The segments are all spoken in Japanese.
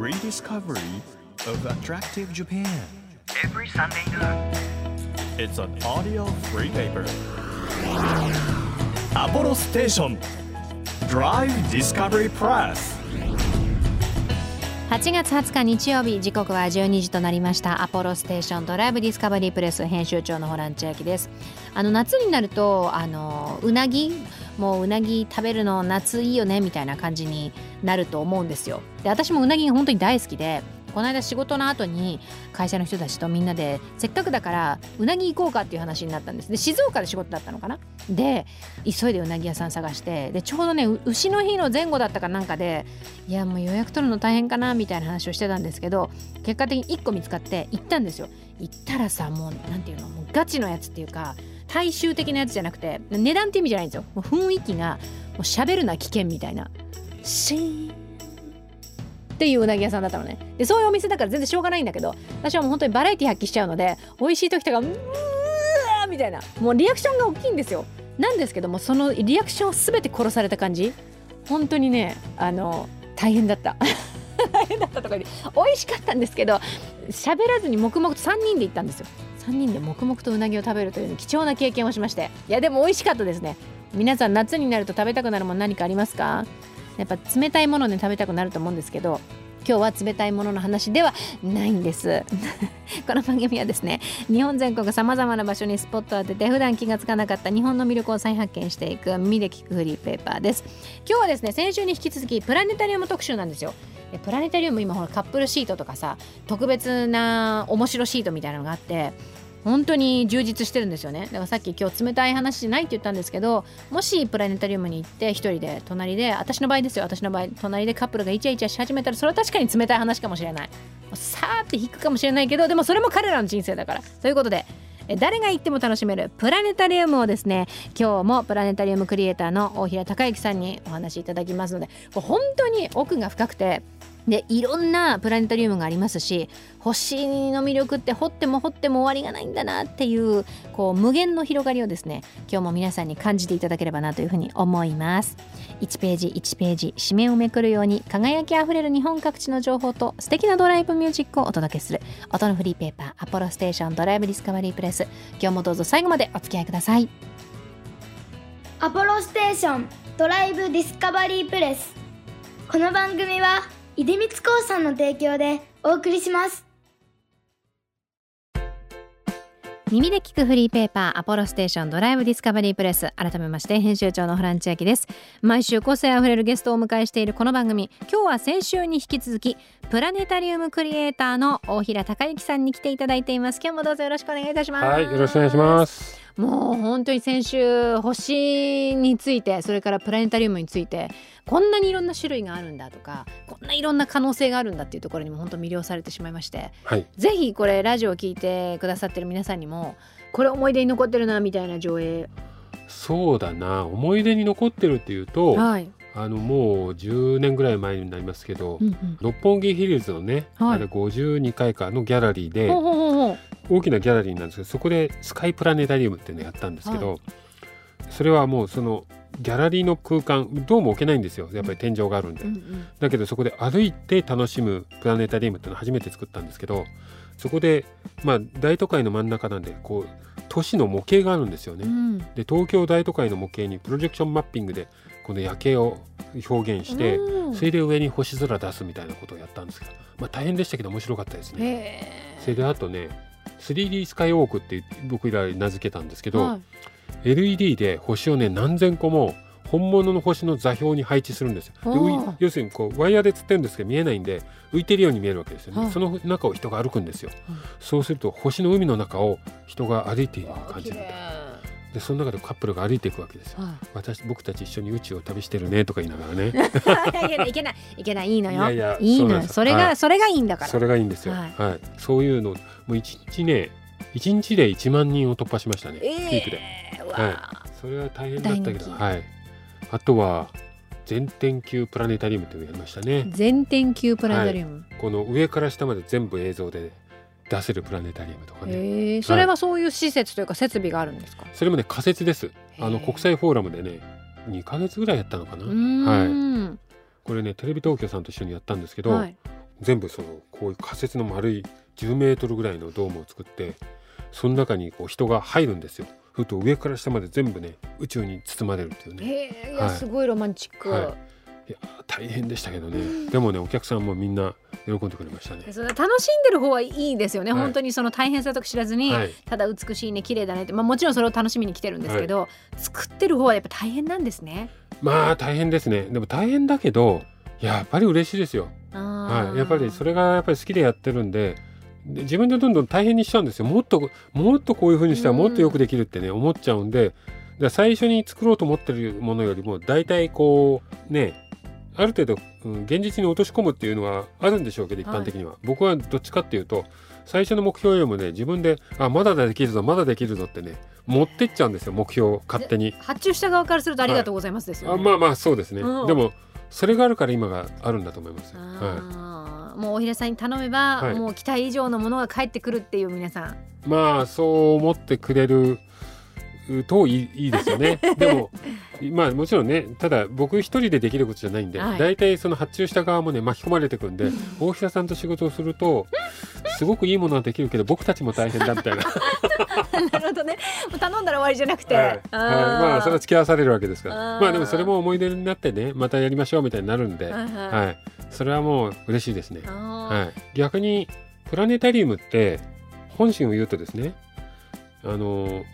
rediscovery of attractive Japan. every Sunday noon. It's an audio free paper. Apollo Station Drive Discovery Press. 8月20日日曜日時刻は12時となりましたアポロステーションドライブディスカバリープレス編集長のホラン千秋ですあの夏になるとあのうなぎもううなぎ食べるの夏いいよねみたいな感じになると思うんですよ。で私もうなぎが本当に大好きでこの間仕事の後に会社の人たちとみんなでせっかくだからうなぎ行こうかっていう話になったんです。で静岡で仕事だったのかな？で急いでうなぎ屋さん探してでちょうどね牛の日の前後だったかなんかでいやもう予約取るの大変かなみたいな話をしてたんですけど結果的に1個見つかって行ったんですよ。行ったらさもうなんていうのもうガチのやつっていうか大衆的なやつじゃなくて値段って意味じゃないんですよ。もう雰囲気がもう喋るな危険みたいな。シーン。っていううなぎ屋さんだったのね。でそういうお店だから全然しょうがないんだけど私はもう本当にバラエティ発揮しちゃうので美味しい時とかうーみたいな。もうリアクションが大きいんですよ。なんですけどもそのリアクションを全て殺された感じ。本当にねあの大変だった。大変だったとか言って美味しかったんですけど喋らずに黙々と3人で行ったんですよ3人で黙々とうなぎを食べるという貴重な経験をしまして。いやでも美味しかったですね。皆さん夏になると食べたくなるもの何かありますか？やっぱ冷たいもので食べたくなると思うんですけど今日は冷たいものの話ではないんです。この番組はですね日本全国さまざまな場所にスポットを当てて普段気がつかなかった日本の魅力を再発見していく耳で聞くフリーペーパーです。今日はですね先週に引き続きプラネタリウム特集なんですよ。プラネタリウム今ほらカップルシートとかさ特別な面白シートみたいなのがあって本当に充実してるんですよね。だからさっき今日冷たい話じゃないって言ったんですけどもしプラネタリウムに行って一人で隣で私の場合ですよ。私の場合隣でカップルがイチャイチャし始めたらそれは確かに冷たい話かもしれない。さーって引くかもしれないけどでもそれも彼らの人生だから。ということで誰が行っても楽しめるプラネタリウムをですね今日もプラネタリウムクリエイターの大平孝之さんにお話しいただきますので本当に奥が深くてでいろんなプラネタリウムがありますし星の魅力って掘っても掘っても終わりがないんだなっていうこう無限の広がりをですね今日も皆さんに感じていただければなというふうに思います。1ページ1ページ紙面をめくるように輝きあふれる日本各地の情報と素敵なドライブミュージックをお届けする。音のフリーペーパーアポロステーションドライブディスカバリープレス。今日もどうぞ最後までお付き合いください。アポロステーションドライブディスカバリープレス。この番組は出光興産の提供でお送りします。耳で聞くフリーペーパーアポロステーションドライブディスカバリープレス。改めまして編集長のホラン千秋です。毎週個性あふれるゲストをお迎えしているこの番組。今日は先週に引き続きプラネタリウムクリエイターの大平孝之さんに来ていただいています。今日もどうぞよろしくお願いいたします。はい、よろしくお願いします。もう本当に先週星についてそれからプラネタリウムについてこんなにいろんな種類があるんだとかこんないろんな可能性があるんだっていうところにも本当魅了されてしまいましてはい、ぜひこれラジオを聞いてくださってる皆さんにもこれ思い出に残ってるなみたいな上映。そうだな、思い出に残ってるっていうと、はい、あのもう10年ぐらい前になりますけど、うんうん、六本木ヒルズのね、はい。あれ52階かのギャラリーでほうほうほう大きなギャラリーなんですけど、そこでスカイプラネタリウムっていうのやったんですけど、それはもうそのギャラリーの空間どうも置けないんですよ。やっぱり天井があるんで。うんうんだけどそこで歩いて楽しむプラネタリウムっていうのを初めて作ったんですけどそこでまあ大都会の真ん中なんでこう都市の模型があるんですよね。うんで東京大都会の模型にプロジェクションマッピングでこの夜景を表現して、うんそれで上に星空出すみたいなことをやったんですけど、まあ、大変でしたけど面白かったですね。へそれであとね 3D スカイウォークって僕ら名付けたんですけど、えはい LED で星をね何千個も本物の星の座標に配置するんですよ。で要するにこうワイヤーで吊ってるんですけど見えないんで浮いてるように見えるわけですよね。はいその中を人が歩くんですよ。うんそうすると星の海の中を人が歩いている感じ綺になる麗でその中でカップルが歩いていくわけですよ。は私僕たち一緒に宇宙を旅してるねとか言いながらね。い、いけないいけないいけないいいのよ。いやいやいのよ。それが、はい。それがいいんだから。それがいいんですよ、ははい。いそういうのもう一日ね一日で1万人を突破しましたね、ピークで。えー、うわはそれは大変だったけどはい。あとは全天球プラネタリウムというのをやりましたね。全天球プラネタリウム、この上から下まで全部映像で出せるプラネタリウムとかね。へえそれはそういう施設というか設備があるんですか、それもね仮設です。あの国際フォーラムでね2ヶ月ぐらいやったのかな？うーん。これねテレビ東京さんと一緒にやったんですけど、はい。全部そのこういう仮設の丸い10メートルぐらいのドームを作ってその中にこう人が入るんですよ。すると上から下まで全部ね宇宙に包まれるっていうね。はい。すごいロマンチック。はいいや大変でしたけどね。でもねお客さんもみんな喜んでくれましたね。楽しんでる方はいいですよね、はい本当にその大変さとか知らずに、はいただ美しいね綺麗だねって、まあ、もちろんそれを楽しみに来てるんですけど、作ってる方はやっぱ大変なんですね。まあ大変ですね。でも大変だけどやっぱり嬉しいですよ。はい、やっぱりそれれがやっぱり好きでやってるんでで自分でどんどん大変にしちゃうんですよもっともっとこういう風にしたらもっとよくできるってね思っちゃうんで最初に作ろうと思ってるものよりも大体こうねある程度、うん、現実に落とし込むっていうのはあるんでしょうけど一般的には、僕はどっちかっていうと最初の目標よりもね自分であまだできるぞまだできるぞってね持ってっちゃうんですよ目標を勝手に。発注した側からするとありがとうございますですよね。あまあまあそうですね、うんでもそれがあるから今があるんだと思います。はいもうおひれさんに頼めば、はいもう期待以上のものが返ってくるっていう皆さん。まあそう思ってくれるといいいいですよね。でもまあもちろんねただ僕一人でできることじゃないんで、はい。大体その発注した側もね巻き込まれてくんで大平さんと仕事をするとすごくいいものはできるけど僕たちも大変だみたいな、なるほどね。頼んだら終わりじゃなくて。はい。はい。まあそれは付き合わされるわけですから。まあでもそれも思い出になってねまたやりましょうみたいになるんで、はいそれはもう嬉しいですね。あはい、逆にプラネタリウムって本心を言うとですねあの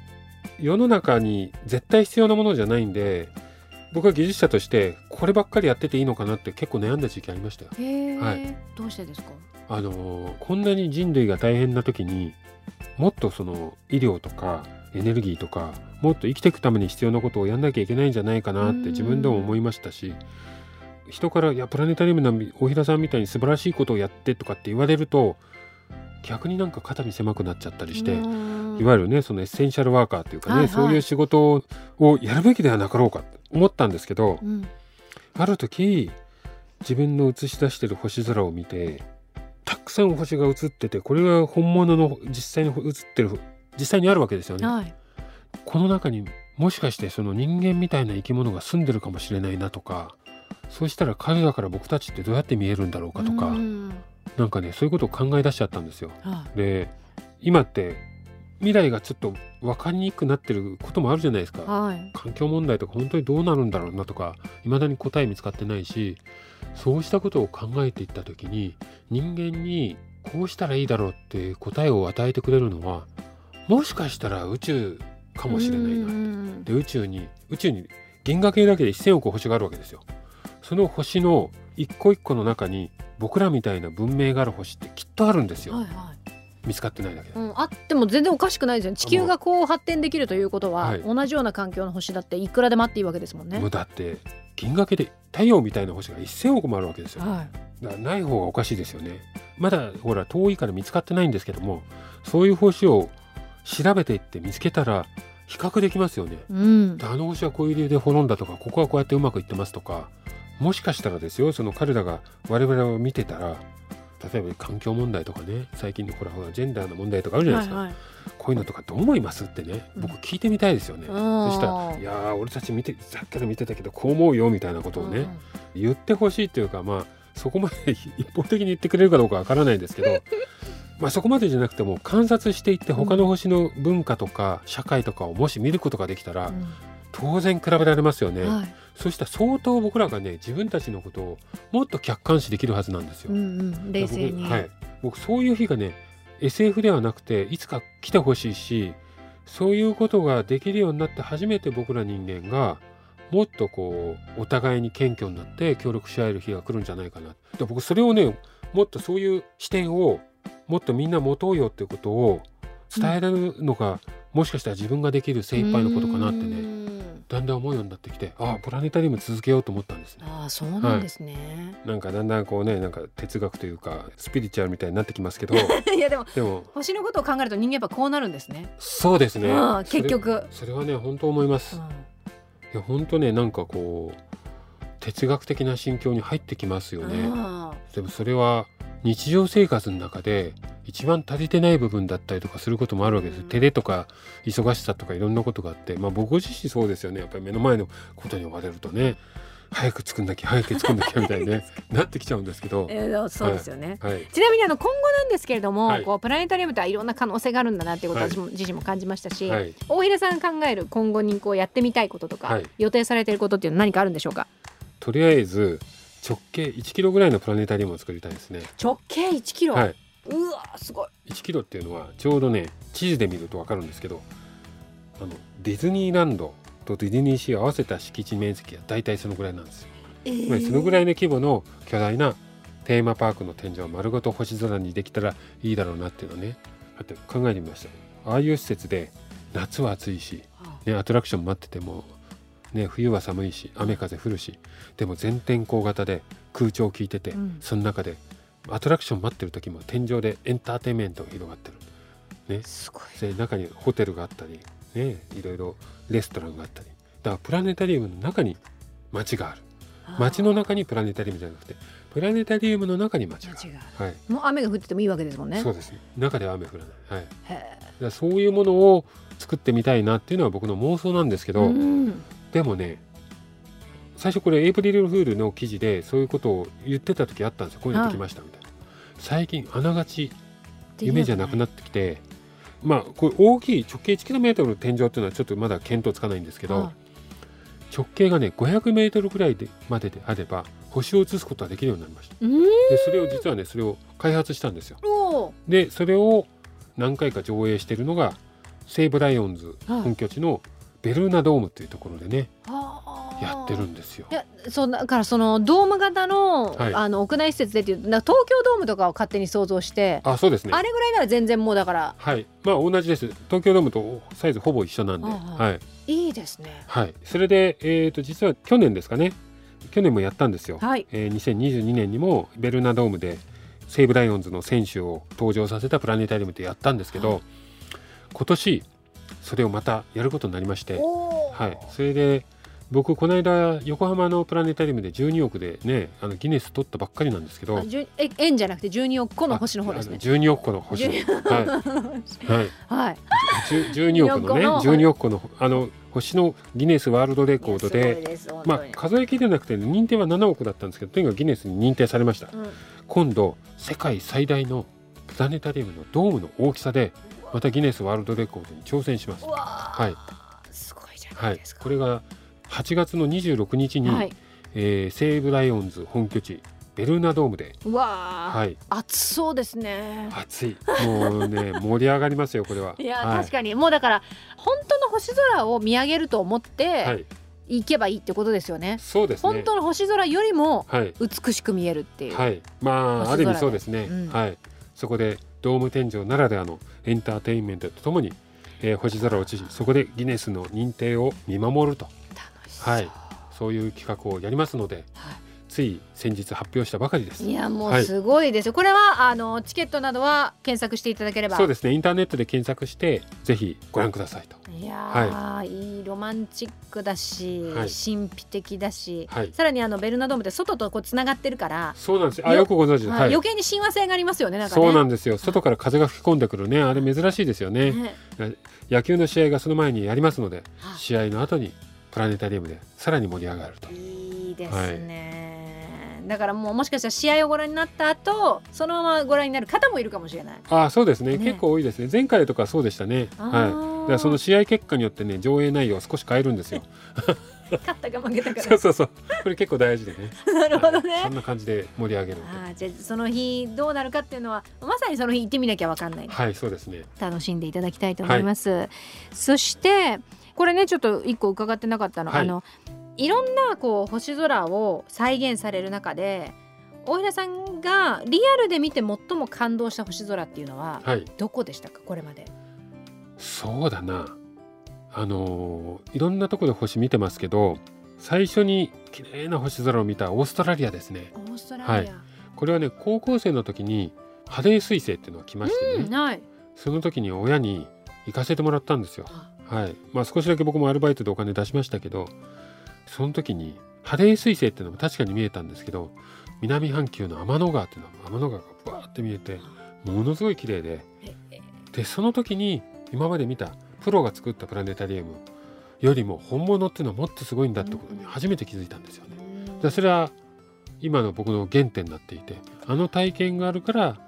世の中に絶対必要なものじゃないんで僕は技術者としてこればっかりやってていいのかなって結構悩んだ時期ありましたよ。はいどうしてですか？あのこんなに人類が大変な時にもっとその医療とかエネルギーとかもっと生きていくために必要なことをやんなきゃいけないんじゃないかなって自分でも思いましたし人から「いやプラネタリウムの大平さんみたいに素晴らしいことをやって」とかって言われると逆になんか肩身狭くなっちゃったりして。いわゆるねそのエッセンシャルワーカーっていうかね、はいはいそういう仕事をやるべきではなかろうかと思ったんですけどうん、ある時自分の映し出してる星空を見てたくさん星が映っててこれが本物の実際に映ってる実際にあるわけですよね。はい。この中にもしかしてその人間みたいな生き物が住んでるかもしれないなとかそうしたら彼らから僕たちってどうやって見えるんだろうかとか、うんなんかねそういうことを考え出しちゃったんですよ。はいで今って未来がちょっと分かりにくくなってることもあるじゃないですか。はい。環境問題とか本当にどうなるんだろうなとか未だに答え見つかってないしそうしたことを考えていった時に人間にこうしたらいいだろうって答えを与えてくれるのはもしかしたら宇宙かもしれないななで宇宙に宇宙に銀河系だけで1,000億星があるわけですよ。その星の一個一個の中に僕らみたいな文明がある星ってきっとあるんですよ。はいはい。見つかってないだけで。うん、あっても全然おかしくないですよね地球がこう発展できるということは、はい同じような環境の星だっていくらでもあっていいわけですもんねもう。だって銀河系で太陽みたいな星が1,000億もあるわけですよ。はい。だからない方がおかしいですよね。まだほら遠いから見つかってないんですけどもそういう星を調べていって見つけたら比較できますよね。うん。あの星はこういう理由で滅んだとかここはこうやってうまくいってますとかもしかしたらですよその彼らが我々を見てたら例えば環境問題とかね最近のほらほらジェンダーの問題とかあるじゃないですか、はいはい。こういうのとかどう思いますってね僕うん。聞いてみたいですよね。うん。そしたら「いやー俺たち見てさっきから見てたけどこう思うよ」みたいなことをね、言ってほしいっていうかまあそこまで 一方的に言ってくれるかどうかわからないですけど まあそこまでじゃなくても観察していって他の星の文化とか社会とかをもし見ることができたら、うん当然比べられますよね、はい。そしたら相当僕らがね自分たちのことをもっと客観視できるはずなんですよ。うんうん。冷静に。僕はい、僕そういう日がね SF ではなくていつか来てほしいしそういうことができるようになって初めて僕ら人間がもっとこうお互いに謙虚になって協力し合える日が来るんじゃないかなで僕それをねもっとそういう視点をもっとみんな持とうよっていうことを伝えられるのが、もしかしたら自分ができる精一杯のことかなってねね。だんだん思うようになってきてああプラネタリウム続けようと思ったんですね。ああそうなんですね。なんかだんだんこうねなんか哲学というかスピリチュアルみたいになってきますけど いやでもでも星のことを考えると人間やっぱこうなるんですね。そうですね結局。それはね本当思います、いや本当ねなんかこう哲学的な心境に入ってきますよね。あでもそれは日常生活の中で一番足りてない部分だったりとかすることもあるわけです、うん。照れとか忙しさとかいろんなことがあって。まあ僕自身そうですよね。やっぱり目の前のことに追われるとね。早く作んなきゃ早く作んなきゃみたいに、ね、なってきちゃうんですけど、えーそうですよね、はい、ちなみにあの今後なんですけれども、はい。こうプラネタリウムとはいろんな可能性があるんだなっていうこと私も自身も感じましたし、はい、大平さんが考える今後にこうやってみたいこととか、はい。予定されていることっていうのは何かあるんでしょうか？とりあえず直径1キロぐらいのプラネタリウムを作りたいですね。直径1キロ、はい、うわすごい。1キロっていうのはちょうどね地図で見ると分かるんですけどあのディズニーランドとディズニーシーを合わせた敷地面積は大体そのぐらいなんですよ。つまりそのぐらいの規模の巨大なテーマパークの天井を丸ごと星空にできたらいいだろうなっていうのをねだって考えてみました。ああいう施設で夏は暑いし、ね、アトラクション待ってても、ね、冬は寒いし雨風降るしでも全天候型で空調効いてて、うん。その中でアトラクション待ってる時も天井でエンターテインメントが広がってる、ね、すごい。で中にホテルがあったり、ね、いろいろレストランがあったり。だからプラネタリウムの中に街がある。街の中にプラネタリウムじゃなくてプラネタリウムの中に街がある。はい、もう雨が降っててもいいわけですもんね。そうです。ね中では雨降らない、はい、だへからそういうものを作ってみたいなっていうのは僕の妄想なんですけえど、うんでもね最初これエイプリルフールの記事でそういうことを言ってた時あったんですよ。こういうのできましたみたいな、最近あながち夢じゃなくなってきてまあこれ大きい直径 1km の天井っていうのはちょっとまだ見当つかないんですけど、はい。直径がね 500m ぐらいでまでであれば星を映すことができるようになりました。うん。でそれを実はねそれを開発したんですよ。でそれを何回か上映しているのが西武ライオンズはい。本拠地のベルーナドームっていうところでねやってるんですよ。いやそうだからそのドーム型の,、はい。あの屋内施設でっていう東京ドームとかを勝手に想像して、あそうですね。あれぐらいなら全然もうだから。はい。まあ同じです。東京ドームとサイズほぼ一緒なんで。はい。いいですね。はい。それでえっ、と実は去年ですかね。去年もやったんですよ、はい。えー2022年にもベルーナドームで西武ライオンズの選手を登場させたプラネタリウムってやったんですけど、はい。今年それをまたやることになりまして、はい、それで僕この間横浜のプラネタリウムで12億でねあのギネス取ったばっかりなんですけどえ円じゃなくて12億個の星の方ですね。あの12億個の星。はい、はい、はい。じゅ12億のね12億個のあの星のギネスワールドレコードでまあ数え切れなくて認定は7億だったんですけどとにかくギネスに認定されました。うん。今度世界最大のプラネタリウムのドームの大きさでまたギネスワールドレコードに挑戦します。はい。ーすごいじゃはいないですか、これが8月の26日に、はい。えー西武ライオンズ本拠地ベルーナドームで。うわー、はい。暑そうですね。暑い。もうね 盛り上がりますよこれは。いや、はい。確かに。もうだから本当の星空を見上げると思っはてい。行けばいいってことですよね、そうですね。本当の星空よりもはい。美しく見えるっていう、はい。まあある意味そうですね、うん。はい。そこでドーム天井ならではのエンターテインメントとともに、えー星空を映しそこでギネスの認定を見守ると。はい。そういう企画をやりますのではつい先日発表したばかりです。い、いやもはい。うすごいですよ、これはあのチケットなどは検索していただければ。そうですね。インターネットで検索してぜひご覧くださいと。い。やー、い、いロマンチックだし、はい。神秘的だし、はい。さらにあのベルナドームって外とこうつながってるから、そうなんです。よあよよくご存知で、はいはい。余計に親和性がありますよねね。そうなんですよ。外から風が吹き込んでくるね。あれ珍しいですよね。ね。野球の試合がその前にやりますのではい試合の後にプラネタリウムでさらに盛り上がると。いいですね、だからもうもしかしたら試合をご覧になった後そのままご覧になる方もいるかもしれない。あそうですね。ね。結構多いですね。前回とかそうでしたね。はい。だその試合結果によってね上映内容を少し変えるんですよ。勝ったか負けたかそうそうそう。これ結構大事でね。なるほどはい。そんねな感じで盛り上げるあーじゃあその日どうなるかっていうのはまさにその日行ってみなきゃわかんない。はいそうですね。楽しんでいただきたいと思います、そしてこれねちょっと一個伺ってなかったの、はい。あのいろんなこう星空を再現される中で大平さんがリアルで見て最も感動した星空っていうのははい。どこでしたか？これまで。そうだな。あのーいろんなところで星見てますけど最初に綺麗な星空を見たオーストラリアですね。オーストラリア、これはね高校生の時にハレー彗星っていうのが来ましてね、うんはい。その時に親に行かせてもらったんですよ。はい。まあ少しだけ僕もアルバイトでお金出しましたけどその時にハレー彗星っていうのも確かに見えたんですけど南半球の天の川っていうのは天の川がバーって見えてものすごい綺麗で。でその時に今まで見たプロが作ったプラネタリウムよりも本物っていうのはもっとすごいんだってことに初めて気づいたんですよね。でそれは今の僕の原点になっていてあの体験があるから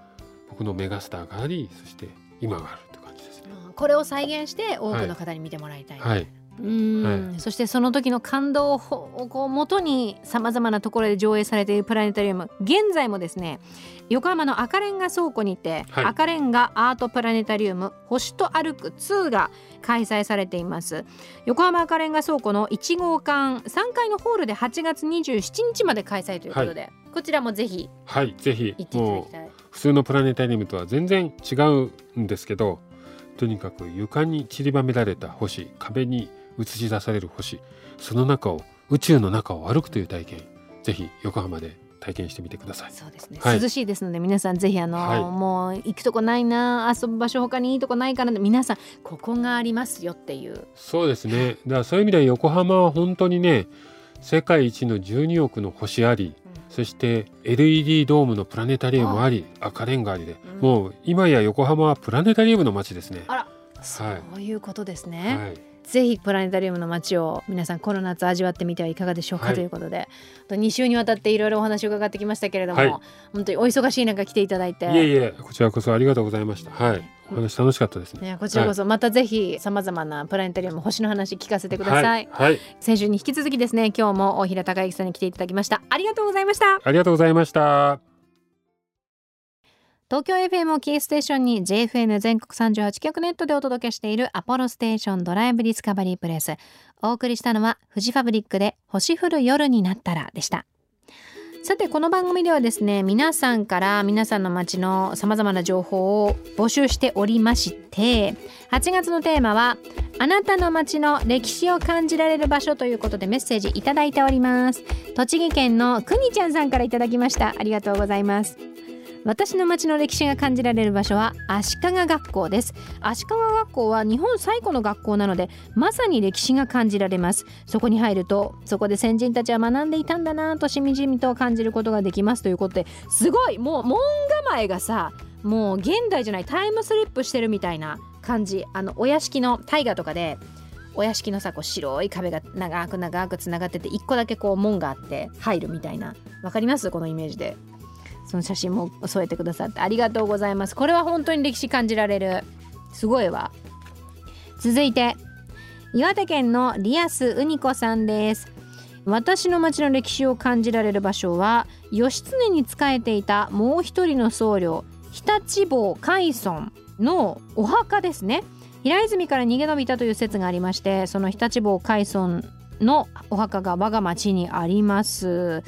僕のメガスターがありそして今があるって感じですね。これを再現して多くの方に見てもらいたい、はい、うん、そしてその時の感動をこう元にさまざまなところで上映されているプラネタリウム。現在もですね横浜の赤レンガ倉庫にて、はい。赤レンガアートプラネタリウム星と歩く2が開催されています。横浜赤レンガ倉庫の1号館3階のホールで8月27日まで開催ということで、こちらもぜひはい、ぜひ。行っていただきたい。普通のプラネタリウムとは全然違うんですけどとにかく床に散りばめられた星壁に映し出される星その中を宇宙の中を歩くという体験ぜひ横浜で体験してみてください。そうですね、はい。涼しいですので皆さんぜひあの、はい。もう行くとこないな遊ぶ場所他にいいとこないから皆さんここがありますよっていう。そうですね。だからそういう意味では横浜は本当にね世界一の12億の星あり、そして LED ドームのプラネタリウムあり赤レンガありで、うん。もう今や横浜はプラネタリウムの街ですね。あら。そういうことですね、はい、ぜひプラネタリウムの街を皆さんこの夏味わってみてはいかがでしょうか、はい。ということで2週にわたっていろいろお話を伺ってきましたけれども、はい。本当にお忙しい中来ていただいて。いえいえこちらこそありがとうございました。はい、お話楽しかったですね。ね、こちらこそまたぜひさまざまなプラネタリウム星の話聞かせてください、はい、はい、先週に引き続きですね今日も大平孝之さんに来ていただきました。ありがとうございました。ありがとうございました。東京 FM をキーステーションに JFN 全国38局ネットでお届けしているアポロステーションドライブディスカバリープレス。お送りしたのはフジファブリックで星降る夜になったらでした。さてこの番組ではですね皆さんから皆さんの街のさまざまな情報を募集しておりまして8月のテーマはあなたの街の歴史を感じられる場所ということでメッセージいただいております。栃木県のくにちゃんさんからいただきました。ありがとうございます。私の町の歴史が感じられる場所は足利学校です。足利学校は日本最古の学校なのでまさに歴史が感じられます。そこに入るとそこで先人たちは学んでいたんだなとしみじみと感じることができます。ということですごいもう門構えがさもう現代じゃないタイムスリップしてるみたいな感じ。あのお屋敷の大河とかでお屋敷のさこう白い壁が長く長くつながってて一個だけこう門があって入るみたいな。わかります？このイメージで。その写真も添えてくださってありがとうございます。これは本当に歴史感じられる。すごいわ。続いて岩手県のリアスウニコさんです。私の町の歴史を感じられる場所は義経に仕えていたもう一人の僧侶常陸坊海尊のお墓ですね。平泉から逃げ延びたという説がありましてその常陸坊海尊のお墓が我が町にあります。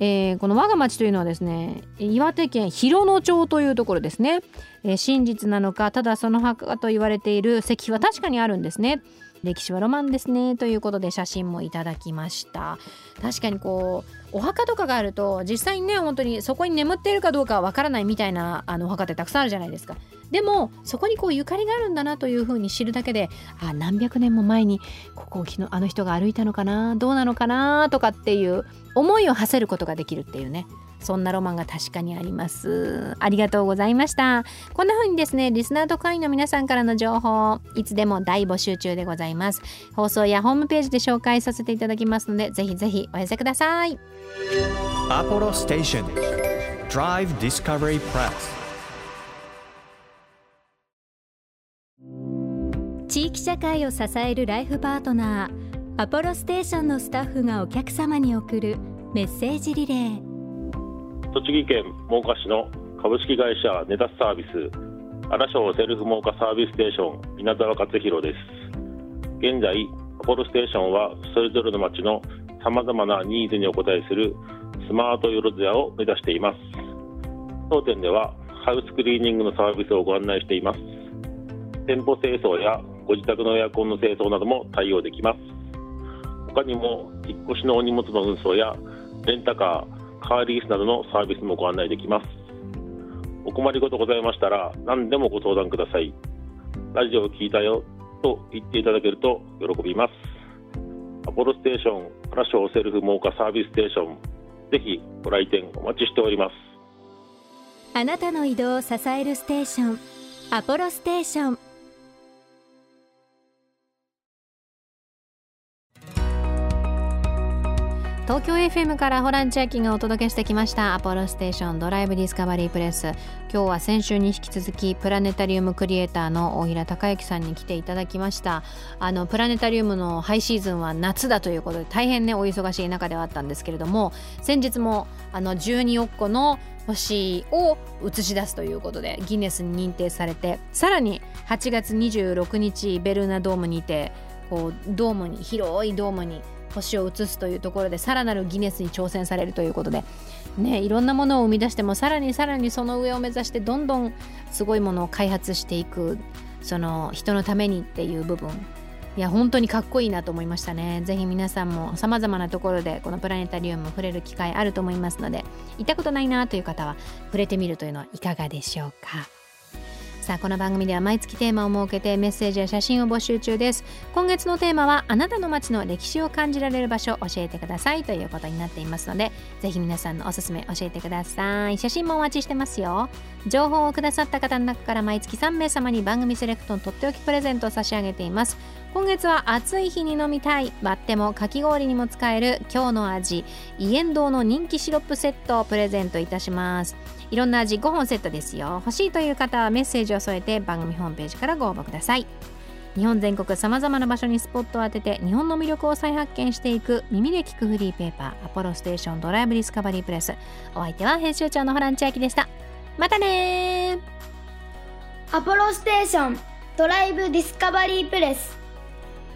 えーこの我が町というのはですね岩手県広野町というところですね、えー真実なのかただその墓と言われている石碑は確かにあるんですね。歴史はロマンですねということで写真もいただきました。確かにこうお墓とかがあると実際にね本当にそこに眠っているかどうかはわからないみたいなあのお墓ってたくさんあるじゃないですか。でもそこにこうゆかりがあるんだなというふうに知るだけであ何百年も前にここを昨日あの人が歩いたのかなどうなのかなとかっていう思いを馳せることができるっていうね。そんなロマンが確かにあります。ありがとうございました。こんな風にですねリスナーと会員の皆さんからの情報いつでも大募集中でございます。放送やホームページで紹介させていただきますのでぜひぜひお寄せください。Apollo Station Drive Discovery Press 地域社会を支えるライフパートナーアポロステーションのスタッフがお客様に送るメッセージリレー。栃木県真岡市の株式会社ネタスサービス荒商セルフ真岡サービスステーション稲沢勝弘です。現在アポロステーションはそれぞれの町のさまざまなニーズにお応えするスマートよろずやを目指しています。当店ではハウスクリーニングのサービスをご案内しています。店舗清掃やご自宅のエアコンの清掃なども対応できます。他にも引っ越しのお荷物の運送やレンタカーカーリースなどのサービスもご案内できます。お困りごとございましたら何でもご相談ください。ラジオを聞いたよと言っていただけると喜びます。アポロステーションプラショーセルフ真岡サービスステーションぜひご来店お待ちしております。あなたの移動を支えるステーションアポロステーション。東京 FM からホラン千秋がお届けしてきました。アポロステーションドライブディスカバリープレス今日は先週に引き続きプラネタリウムクリエイターの大平孝之さんに来ていただきました。あのプラネタリウムのハイシーズンは夏だということで大変ねお忙しい中ではあったんですけれども先日もあの12億個の星を映し出すということでギネスに認定されてさらに8月26日ベルーナドームにてこうドームに広いドームに星を映すというところでさらなるギネスに挑戦されるということで、ね、いろんなものを生み出してもさらにさらにその上を目指してどんどんすごいものを開発していくその人のためにっていう部分。いや本当にかっこいいなと思いましたね。ぜひ皆さんもさまざまなところでこのプラネタリウム触れる機会あると思いますので行ったことないなという方は触れてみるというのはいかがでしょうか。さあこの番組では毎月テーマを設けてメッセージや写真を募集中です。今月のテーマはあなたの街の歴史を感じられる場所教えてくださいということになっていますのでぜひ皆さんのおすすめ教えてください。写真もお待ちしてますよ。情報をくださった方の中から毎月3名様に番組セレクトのとっておきプレゼントを差し上げています。今月は暑い日に飲みたい。割ってもかき氷にも使える。今日の味。イエンドウの人気シロップセットをプレゼントいたします。いろんな味5本セットですよ。欲しいという方はメッセージを添えて番組ホームページからご応募ください。日本全国さまざまな場所にスポットを当てて日本の魅力を再発見していく。耳で聞くフリーペーパー。アポロステーションドライブディスカバリープレス。お相手は編集長のホラン千秋でした。またねアポロステーションドライブディスカバリープレス。